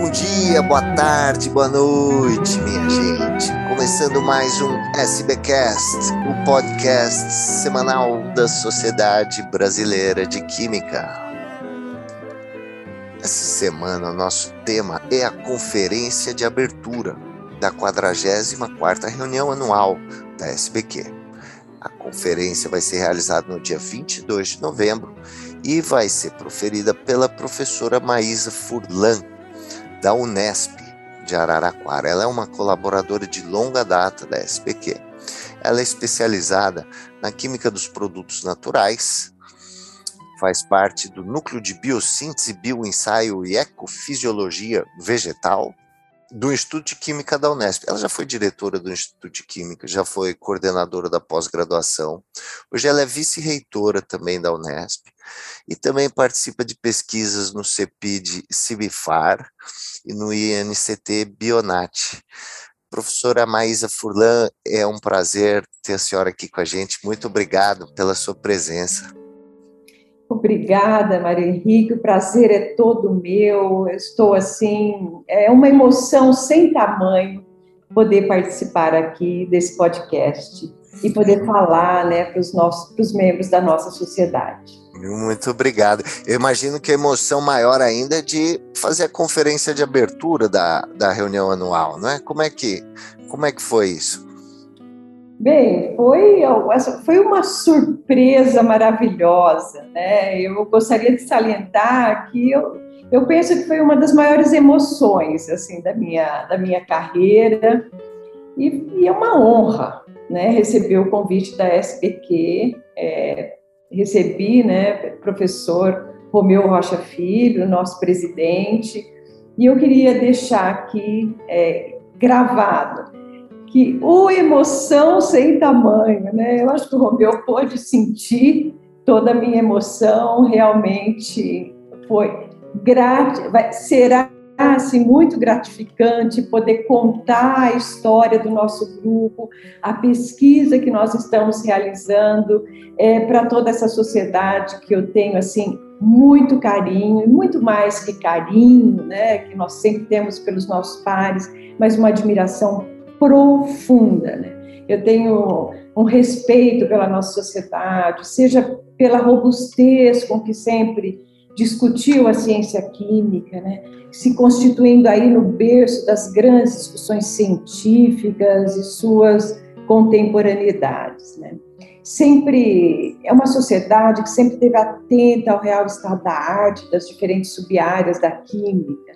Bom dia, boa tarde, boa noite, minha gente. Começando mais um SBcast, o podcast semanal da Sociedade Brasileira de Química. Essa semana nosso tema é a conferência de abertura da 44ª reunião anual da SBQ. A conferência vai ser realizada no dia 22 de novembro e vai ser proferida pela professora Maísa Furlan, da Unesp de Araraquara. Ela é uma colaboradora de longa data da SPQ. Ela é especializada na química dos produtos naturais, faz parte do núcleo de biossíntese, bioensaio e ecofisiologia vegetal do Instituto de Química da Unesp. Ela já foi diretora do Instituto de Química, já foi coordenadora da pós-graduação. Hoje ela é vice-reitora também da Unesp e também participa de pesquisas no CEPID Cibifar e no INCT Bionat. Professora Maísa Furlan, é um prazer ter a senhora aqui com a gente. Muito obrigado pela sua presença. Obrigada, Maria Henrique, o prazer é todo meu. Eu estou assim, é uma emoção sem tamanho poder participar aqui desse podcast e poder falar né, para os nossos para os membros da nossa sociedade. Muito obrigado. Eu imagino que a emoção maior ainda é de fazer a conferência de abertura da, da reunião anual, não é? Como é que, como é que foi isso? Bem, foi, foi uma surpresa maravilhosa, né? Eu gostaria de salientar que eu, eu penso que foi uma das maiores emoções, assim, da minha, da minha carreira, e, e é uma honra, né, receber o convite da SBQ, é, recebi, né, professor Romeu Rocha Filho, nosso presidente, e eu queria deixar aqui é, gravado que o emoção sem tamanho, né? Eu acho que o Romeu pôde sentir toda a minha emoção, realmente foi grat... será assim, muito gratificante poder contar a história do nosso grupo, a pesquisa que nós estamos realizando é, para toda essa sociedade que eu tenho assim muito carinho, muito mais que carinho, né, que nós sempre temos pelos nossos pares, mas uma admiração profunda. Né? Eu tenho um respeito pela nossa sociedade, seja pela robustez com que sempre discutiu a ciência química, né? se constituindo aí no berço das grandes discussões científicas e suas contemporaneidades. Né? Sempre é uma sociedade que sempre esteve atenta ao real estado da arte, das diferentes sub-áreas da química,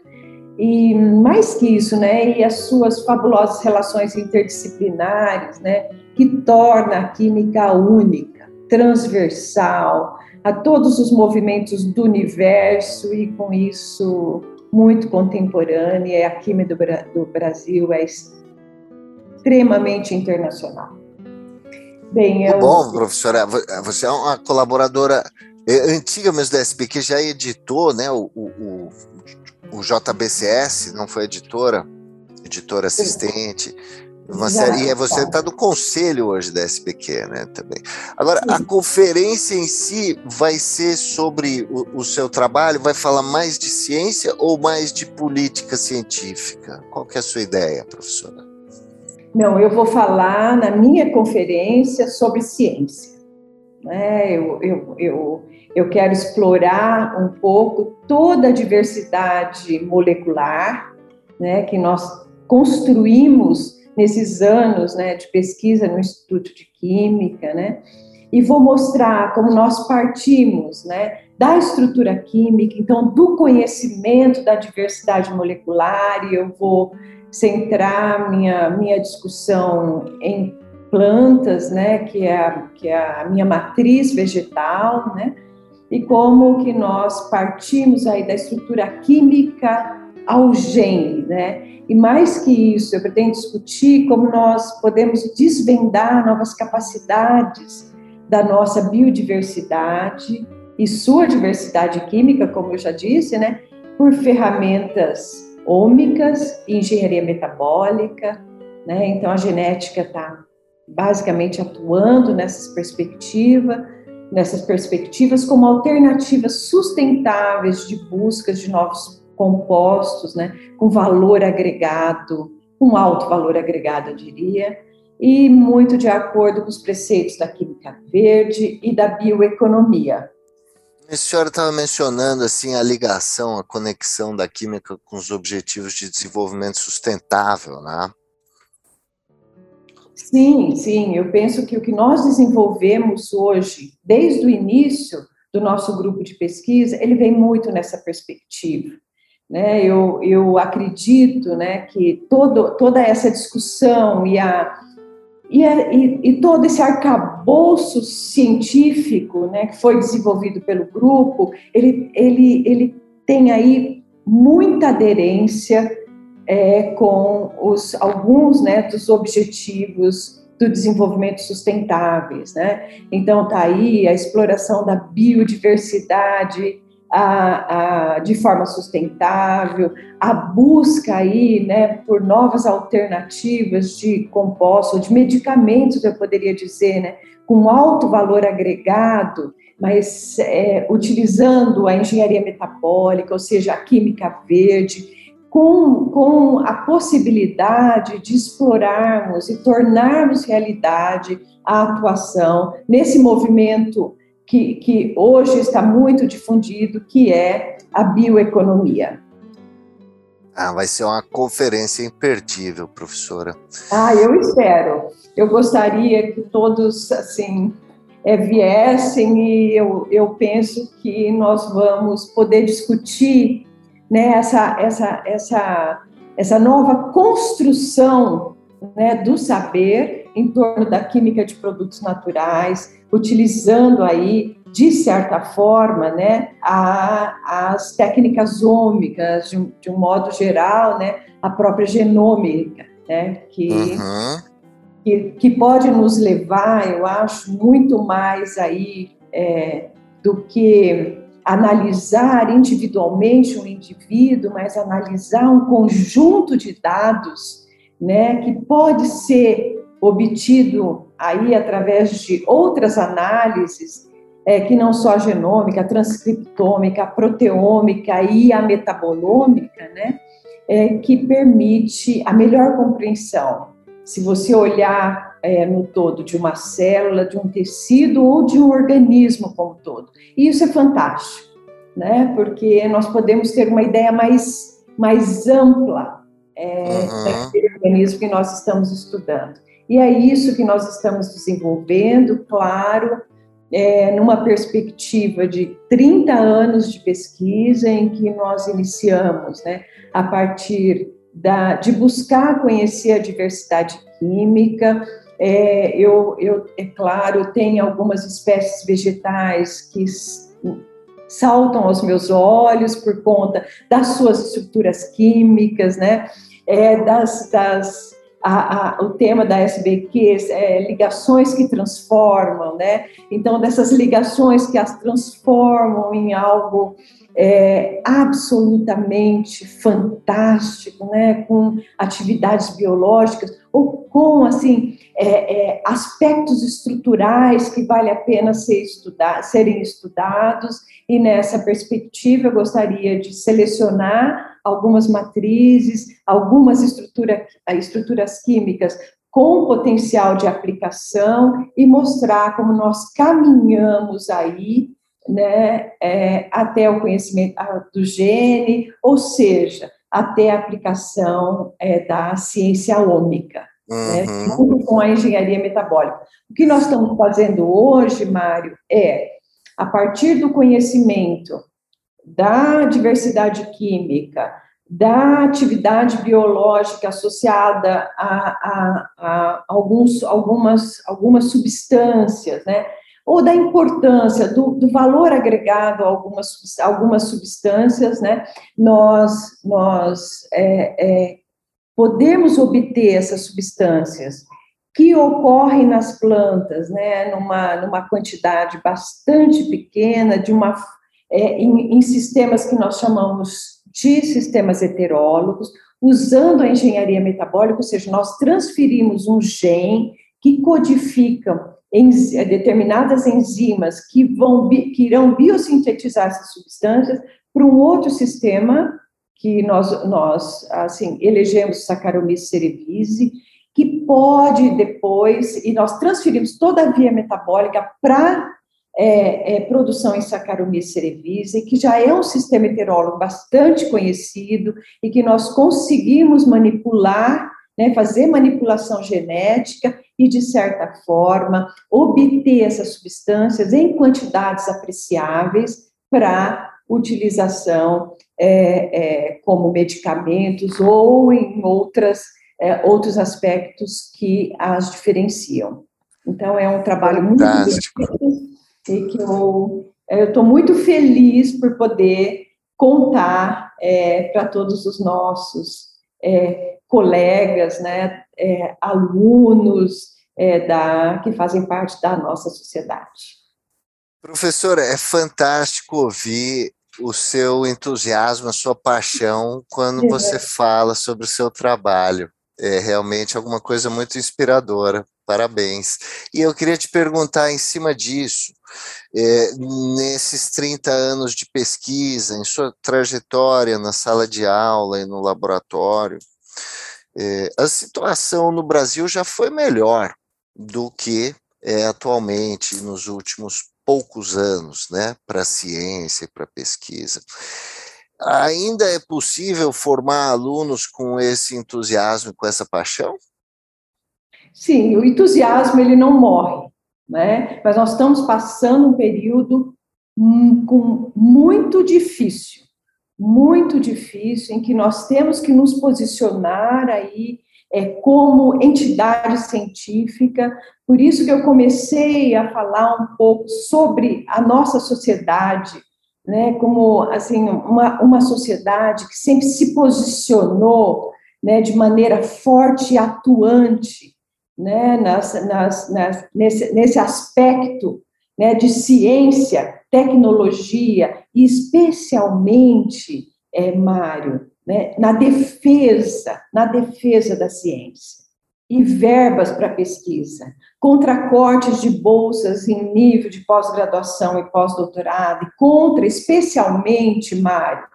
e mais que isso, né, e as suas fabulosas relações interdisciplinares, né, que torna a química única, transversal a todos os movimentos do universo e com isso muito contemporânea. A química do Brasil é extremamente internacional. Bem, eu... Bom, professora, você é uma colaboradora é, antiga mesmo da SP que já editou, né, o, o o JBCS, não foi editora, editora assistente. Uma série, e você está no conselho hoje da SPQ, né? Também. Agora, a conferência em si vai ser sobre o, o, seu trabalho, vai falar mais de ciência ou mais de política científica? Qual que é a sua ideia, professora? Não, eu vou falar na minha conferência sobre ciência. Né? Eu, eu, eu, eu quero explorar um pouco toda a diversidade molecular né, que nós construímos nesses anos né, de pesquisa no Instituto de Química, né, e vou mostrar como nós partimos né, da estrutura química, então do conhecimento da diversidade molecular, e eu vou centrar minha, minha discussão em plantas, né, que é, a, que é a minha matriz vegetal, né, e como que nós partimos aí da estrutura química ao gene, né? E mais que isso, eu pretendo discutir como nós podemos desvendar novas capacidades da nossa biodiversidade e sua diversidade química, como eu já disse, né? Por ferramentas ômicas, engenharia metabólica, né? Então a genética está basicamente atuando nessas perspectivas nessas perspectivas como alternativas sustentáveis de busca de novos compostos, né, com valor agregado, com alto valor agregado, eu diria, e muito de acordo com os preceitos da química verde e da bioeconomia. A senhora estava mencionando assim a ligação, a conexão da química com os objetivos de desenvolvimento sustentável, né? Sim, sim. Eu penso que o que nós desenvolvemos hoje, desde o início do nosso grupo de pesquisa, ele vem muito nessa perspectiva. Né? Eu, eu acredito né, que todo, toda essa discussão e a, e, e, e, todo esse arcabouço científico né, que foi desenvolvido pelo grupo, ele, ele, ele tem aí muita aderência é, com os, alguns né, dos objetivos do desenvolvimento sustentáveis. Né? Então, está aí a exploração da biodiversidade, a, a, de forma sustentável, a busca aí, né, por novas alternativas de compostos, de medicamentos, eu poderia dizer, né, com alto valor agregado, mas é, utilizando a engenharia metabólica, ou seja, a química verde, com, com a possibilidade de explorarmos e tornarmos realidade a atuação nesse movimento que, que hoje está muito difundido, que é a bioeconomia. Ah, vai ser uma conferência imperdível, professora. Ah, eu espero. Eu gostaria que todos, assim, é, viessem e eu, eu penso que nós vamos poder discutir né, essa, essa, essa, essa nova construção né, do saber em torno da química de produtos naturais, utilizando aí, de certa forma, né, a, as técnicas ômicas, de, de, um modo geral, né, a própria genômica, né, que, uhum. que, que, pode nos levar, eu acho, muito mais aí é, do que analisar individualmente um indivíduo, mas analisar um conjunto de dados, né, que pode ser obtido aí através de outras análises, é, que não só a genômica, a transcriptômica, a proteômica e a metabolômica, né, é, que permite a melhor compreensão. Se você olhar é, no todo de uma célula, de um tecido ou de um organismo como todo. E isso é fantástico, né, porque nós podemos ter uma ideia mais, mais ampla é, uhum. daquele organismo que nós estamos estudando. E é isso que nós estamos desenvolvendo, claro, é, numa perspectiva de 30 anos de pesquisa, em que nós iniciamos, né, a partir da, de buscar conhecer a diversidade química. É, eu, eu, é claro, tem algumas espécies vegetais que saltam aos meus olhos por conta das suas estruturas químicas, né, é, das, das a, a, o tema da SBQ é ligações que transformam, né? Então, dessas ligações que as transformam em algo é, absolutamente fantástico, né? Com atividades biológicas ou com assim é, é, aspectos estruturais que vale a pena ser serem estudados. E nessa perspectiva, eu gostaria de selecionar algumas matrizes, algumas estrutura, estruturas químicas com potencial de aplicação e mostrar como nós caminhamos aí né, é, até o conhecimento do gene, ou seja, até a aplicação é, da ciência ômica, uhum. né, com a engenharia metabólica. O que nós estamos fazendo hoje, Mário, é, a partir do conhecimento da diversidade química, da atividade biológica associada a, a, a alguns, algumas, algumas substâncias, né? ou da importância do, do, valor agregado a algumas, algumas substâncias, né? nós, nós é, é, podemos obter essas substâncias que ocorrem nas plantas, né? numa, numa quantidade bastante pequena, de uma é, em, em sistemas que nós chamamos de sistemas heterólogos, usando a engenharia metabólica, ou seja, nós transferimos um gene que codifica determinadas enzimas que, vão, que irão biosintetizar essas substâncias para um outro sistema que nós, nós assim, elegemos Saccharomyces cerevisiae, que pode depois, e nós transferimos toda a via metabólica para é, é, produção em Saccharomyces cerevisiae, que já é um sistema heterólogo bastante conhecido e que nós conseguimos manipular, né, fazer manipulação genética e, de certa forma, obter essas substâncias em quantidades apreciáveis para utilização é, é, como medicamentos ou em outras, é, outros aspectos que as diferenciam. Então, é um trabalho muito e que eu estou muito feliz por poder contar é, para todos os nossos é, colegas, né, é, alunos é, da, que fazem parte da nossa sociedade. Professora, é fantástico ouvir o seu entusiasmo, a sua paixão quando você fala sobre o seu trabalho. É realmente alguma coisa muito inspiradora. Parabéns. E eu queria te perguntar, em cima disso, é, nesses 30 anos de pesquisa, em sua trajetória na sala de aula e no laboratório, é, a situação no Brasil já foi melhor do que é atualmente nos últimos poucos anos, né, para a ciência e para a pesquisa. Ainda é possível formar alunos com esse entusiasmo, com essa paixão? Sim, o entusiasmo ele não morre, né? Mas nós estamos passando um período com muito difícil, muito difícil, em que nós temos que nos posicionar aí é, como entidade científica. Por isso que eu comecei a falar um pouco sobre a nossa sociedade, né, como assim uma, uma sociedade que sempre se posicionou né, de maneira forte e atuante né, nas, nas, nas, nesse, nesse aspecto né, de ciência, tecnologia e especialmente, é, Mário, né, na defesa, na defesa da ciência. E verbas para pesquisa, contra cortes de bolsas em nível de pós-graduação e pós-doutorado, e contra, especialmente, Mário,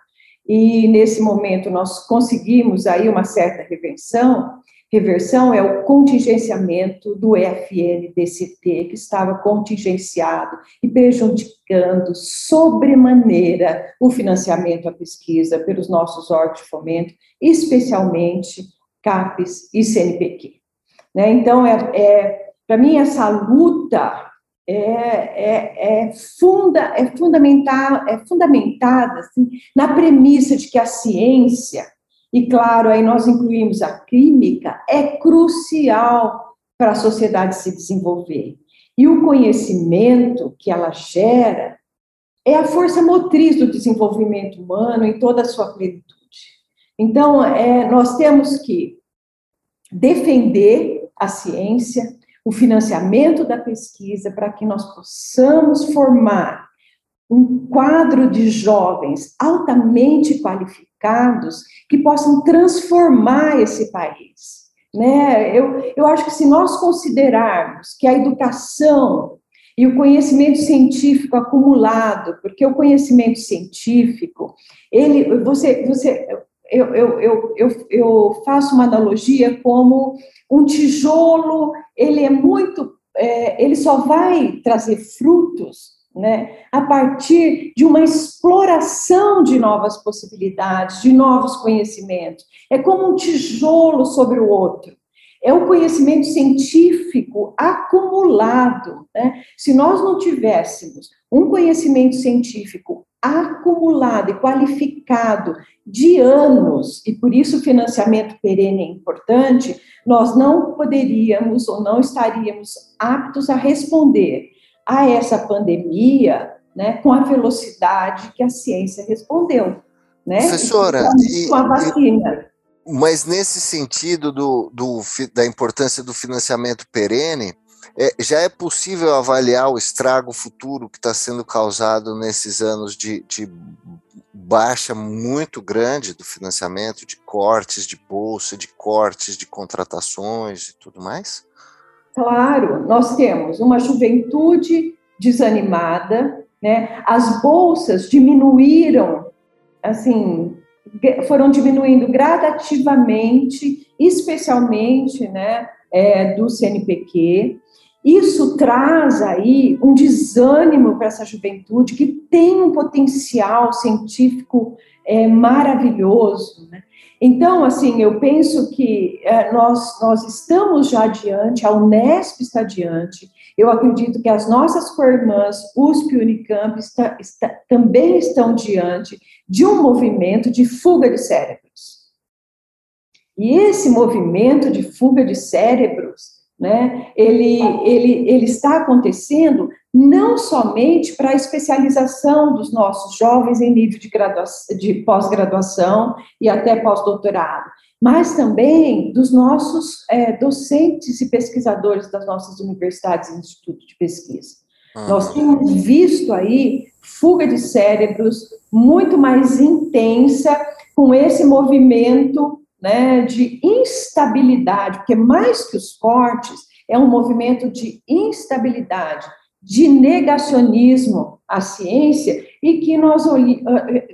e nesse momento nós conseguimos aí uma certa reversão, reversão é o contingenciamento do EFN-DCT, que estava contingenciado e prejudicando sobremaneira o financiamento à pesquisa pelos nossos órgãos de fomento, especialmente CAPES e CNPq. Né? Então, é, é para mim, essa luta é, é, é, funda, é, fundamental, é fundamentada assim, na premissa de que a ciência e claro, aí nós incluímos a química, é crucial para a sociedade se desenvolver. E o conhecimento que ela gera é a força motriz do desenvolvimento humano em toda a sua plenitude. Então, é, nós temos que defender a ciência, o financiamento da pesquisa, para que nós possamos formar um quadro de jovens altamente qualificados que possam transformar esse país. Né? Eu, eu acho que se nós considerarmos que a educação e o conhecimento científico acumulado, porque o conhecimento científico, ele, você, você, eu, eu, eu, eu, eu faço uma analogia como um tijolo, ele é muito, é, ele só vai trazer frutos né, a partir de uma exploração de novas possibilidades, de novos conhecimentos. É como um tijolo sobre o outro. É o conhecimento científico acumulado. Né? Se nós não tivéssemos um conhecimento científico acumulado e qualificado de anos, e por isso o financiamento perene é importante, nós não poderíamos ou não estaríamos aptos a responder a essa pandemia né, com a velocidade que a ciência respondeu. Né? Professora, com a vacina. E, mas nesse sentido do, do, da importância do financiamento perene, é, já é possível avaliar o estrago futuro que está sendo causado nesses anos de, de baixa muito grande do financiamento, de cortes de bolsa, de cortes de contratações e tudo mais? Claro, nós temos uma juventude desanimada, né? As bolsas diminuíram, assim, foram diminuindo gradativamente, especialmente né, é, do CNPq. Isso traz aí um desânimo para essa juventude que tem um potencial científico é, maravilhoso. Né? Então, assim, eu penso que é, nós, nós estamos já adiante, a Unesp está adiante, eu acredito que as nossas co-irmãs, USP e Unicamp, está, está, também estão diante de um movimento de fuga de cérebros. E esse movimento de fuga de cérebros, né, ele, ele, ele está acontecendo não somente para a especialização dos nossos jovens em nível de, de pós-graduação e até pós-doutorado, mas também dos nossos é, docentes e pesquisadores das nossas universidades e institutos de pesquisa. Uhum. Nós temos visto aí fuga de cérebros muito mais intensa com esse movimento né, de instabilidade, porque mais que os cortes, é um movimento de instabilidade, de negacionismo à ciência, e que nós,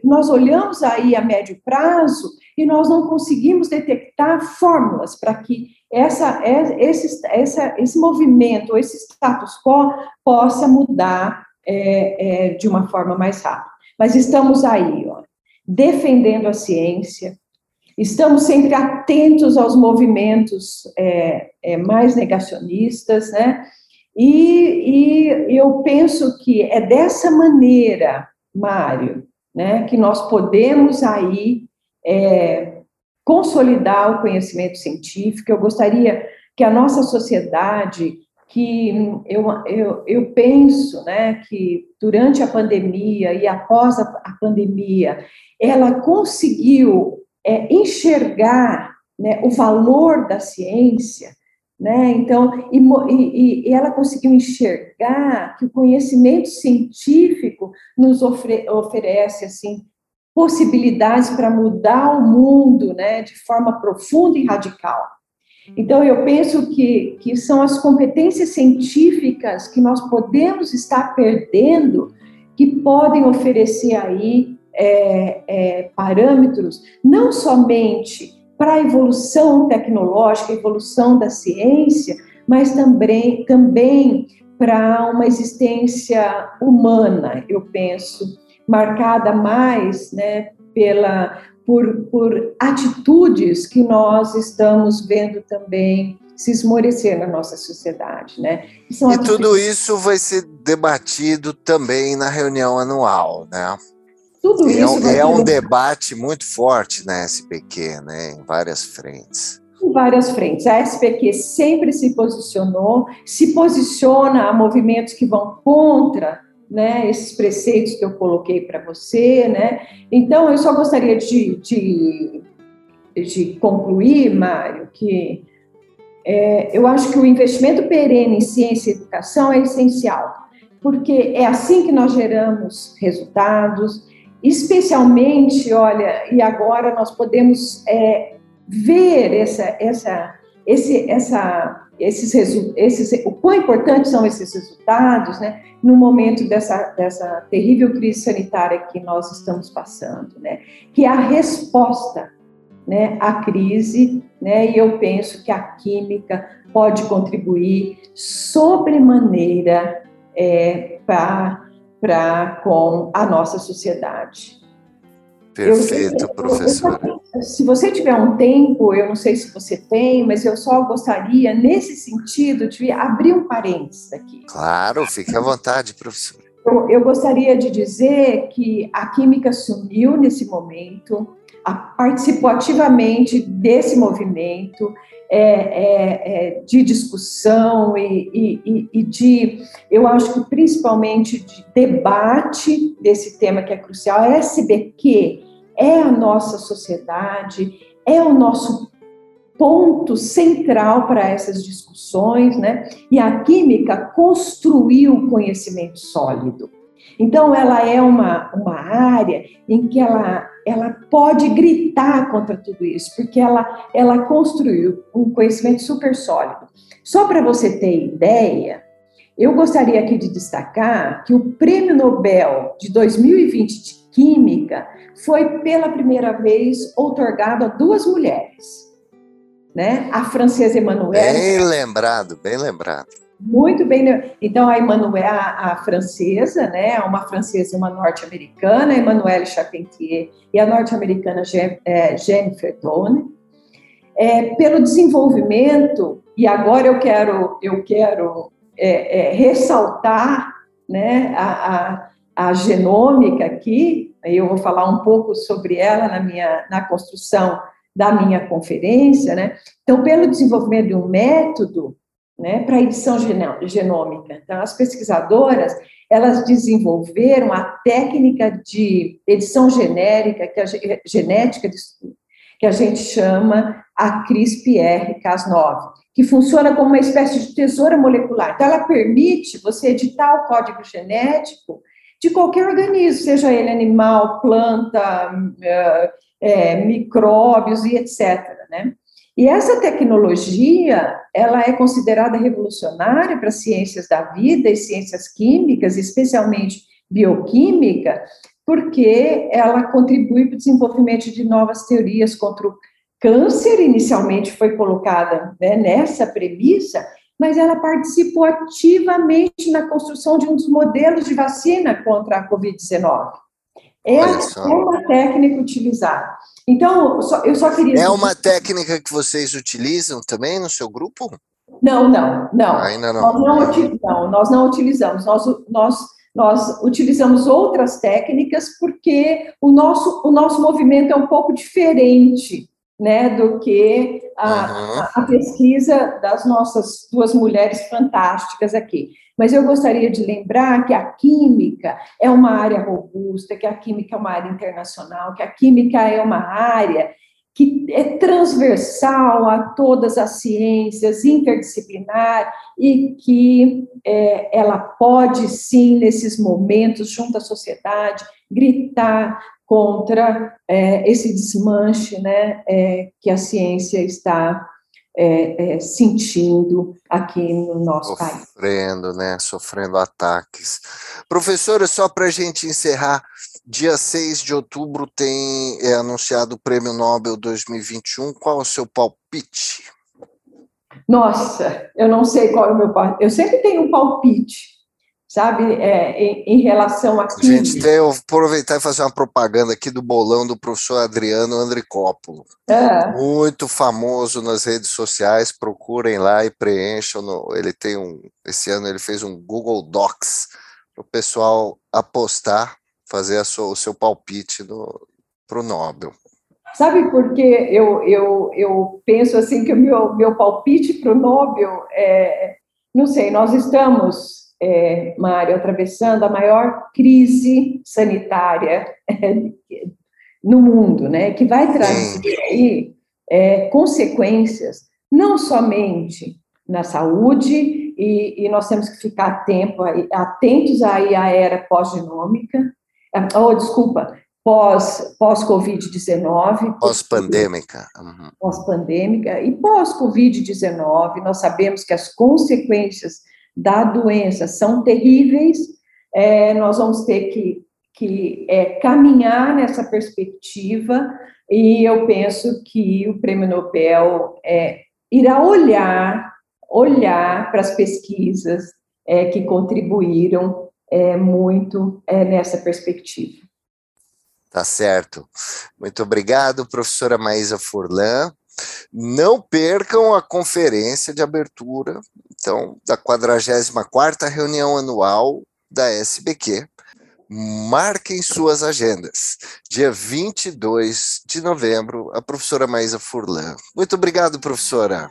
nós olhamos aí a médio prazo e nós não conseguimos detectar fórmulas para que essa, esse, essa, esse movimento, esse status quo possa mudar é, é, de uma forma mais rápida. Mas estamos aí, ó, defendendo a ciência, estamos sempre atentos aos movimentos é, é mais negacionistas, né? E, e eu penso que é dessa maneira, Mário, né, que nós podemos aí é, consolidar o conhecimento científico. Eu gostaria que a nossa sociedade, que eu, eu, eu penso né, que durante a pandemia e após a, a pandemia, ela conseguiu é, enxergar né, o valor da ciência, né? Então, e, e, e, ela conseguiu enxergar que o conhecimento científico nos ofre, oferece assim possibilidades para mudar o mundo, né, de forma profunda e radical. Então, eu penso que, que são as competências científicas que nós podemos estar perdendo que podem oferecer aí é, é, parâmetros não somente para a evolução tecnológica, evolução da ciência, mas também, também para uma existência humana, eu penso, marcada mais né, pela, por, por atitudes que nós estamos vendo também se esmorecer na nossa sociedade, né? E, e tudo isso vai ser debatido também na reunião anual, né? Tudo é, isso é um debate muito forte na SPQ, né? Em várias frentes. Em várias frentes. A SPQ sempre se posicionou, se posiciona a movimentos que vão contra né, esses preceitos que eu coloquei para você, né? Então, eu só gostaria de, de, de concluir, Mário, que é, eu acho que o investimento perene em ciência e educação é essencial, porque é assim que nós geramos resultados, especialmente, olha, e agora nós podemos é, ver essa, essa, esse, essa esses, esses, o quão importantes são esses resultados, né, no momento dessa, dessa terrível crise sanitária que nós estamos passando, né, que é a resposta, né, à crise, né, e eu penso que a química pode contribuir sobremaneira é, para com a nossa sociedade. Perfeito, professora. Se você tiver um tempo, eu não sei se você tem, mas eu só gostaria, nesse sentido, de abrir um parênteses aqui. Claro, fique à vontade, professora. Eu, eu gostaria de dizer que a química se uniu nesse momento, a, participou ativamente desse movimento, é, é, é, de discussão e, e, e, de, eu acho que principalmente de debate desse tema que é crucial. A SBQ é a nossa sociedade, é o nosso ponto central para essas discussões, né? E a química construiu conhecimento sólido. Então, ela é uma, uma área em que ela, ela pode gritar contra tudo isso, porque ela, ela construiu um conhecimento super sólido. Só para você ter ideia, Eu gostaria aqui de destacar que o Prêmio Nobel de 2020 de Química foi pela primeira vez outorgado a duas mulheres, né? A francesa Emmanuelle. Bem lembrado, bem lembrado. Muito bem. Então, a Emmanuelle, a, francesa, né? Uma francesa e uma norte-americana, Emmanuelle Charpentier, e a norte-americana é, Jennifer Doane, é, pelo desenvolvimento, e agora eu quero, eu quero é, é, ressaltar né, a, a, a, genômica aqui, eu vou falar um pouco sobre ela na, minha, na construção da minha conferência, né? Então, pelo desenvolvimento de um método né, para edição genômica. Então, as pesquisadoras, elas desenvolveram a técnica de edição genérica, que a, genética, que a gente chama a CRISPR-Cas9, que funciona como uma espécie de tesoura molecular. Então, ela permite você editar o código genético de qualquer organismo, seja ele animal, planta, é, é, micróbios e etc. Né? E essa tecnologia, ela é considerada revolucionária para as ciências da vida e ciências químicas, especialmente bioquímica, porque ela contribui para o desenvolvimento de novas teorias contra o câncer, inicialmente foi colocada né, nessa premissa, mas ela participou ativamente na construção de um dos modelos de vacina contra a Covid-19. É, é uma técnica utilizada. Então, eu só queria. É uma técnica que vocês utilizam também no seu grupo? Não, não, não. Ainda não. Nós não, não, nós não utilizamos. Nós, nós, nós utilizamos outras técnicas porque o nosso, o nosso movimento é um pouco diferente né, do que a, a pesquisa das nossas duas mulheres fantásticas aqui. Mas eu gostaria de lembrar que a química é uma área robusta, que a química é uma área internacional, que a química é uma área que é transversal a todas as ciências, interdisciplinar, e que é, ela pode, sim, nesses momentos, junto à sociedade, gritar contra é, esse desmanche né, é, que a ciência está é, é, sentindo aqui no nosso Sofrendo, país. Sofrendo, né? Sofrendo ataques. Professora, só para a gente encerrar, dia 6 de outubro tem é, anunciado o Prêmio Nobel 2021. Qual o seu palpite? Nossa, eu não sei qual é o meu palpite. Eu sempre tenho um palpite, sabe, é, em, em, relação a Gente, tem, eu aproveitar e fazer uma propaganda aqui do bolão do professor Adriano Andricópolo. É. Muito famoso nas redes sociais, procurem lá e preencham. No, ele tem um, esse ano ele fez um Google Docs para o pessoal apostar, fazer sua, o seu palpite para o Nobel. Sabe por que eu, eu, eu penso assim que o meu, meu palpite para o Nobel é, não sei, nós estamos é, Mário, atravessando a maior crise sanitária é, no mundo, né, que vai trazer aí é, consequências não somente na saúde, e, e, nós temos que ficar atento, atentos aí à era pós-genômica, ah, oh, desculpa, pós, pós-Covid-19. Pós-pandêmica. Uhum. Pós-pandêmica e pós-Covid-19, nós sabemos que as consequências da doença são terríveis, é, nós vamos ter que, que é, caminhar nessa perspectiva, e eu penso que o Prêmio Nobel é, irá olhar, olhar para as pesquisas é, que contribuíram é, muito é, nessa perspectiva. Tá certo. Muito obrigado, professora Maísa Furlan. Não percam a conferência de abertura, então, da 44ª reunião anual da SBQ. Marquem suas agendas. Dia 22 de novembro, a professora Maísa Furlan. Muito obrigado, professora.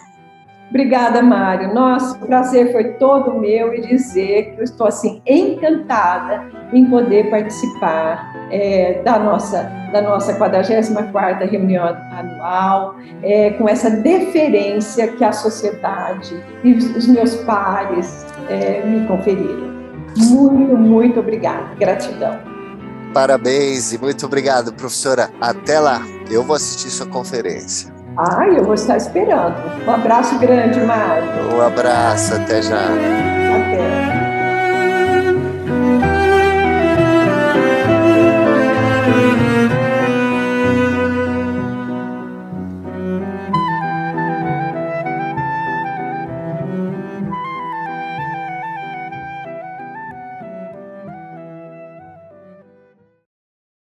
Obrigada, Mário. Nossa, o prazer foi todo meu e dizer que eu estou assim encantada em poder participar é, da nossa da nossa 44ª reunião anual, é, com essa deferência que a sociedade e os meus pares é, me conferiram. Muito, muito obrigada. Gratidão. Parabéns e muito obrigado, professora. Até lá. Eu vou assistir sua conferência. Ah, eu vou estar esperando. Um abraço grande, Mário. Um abraço, até já. Até.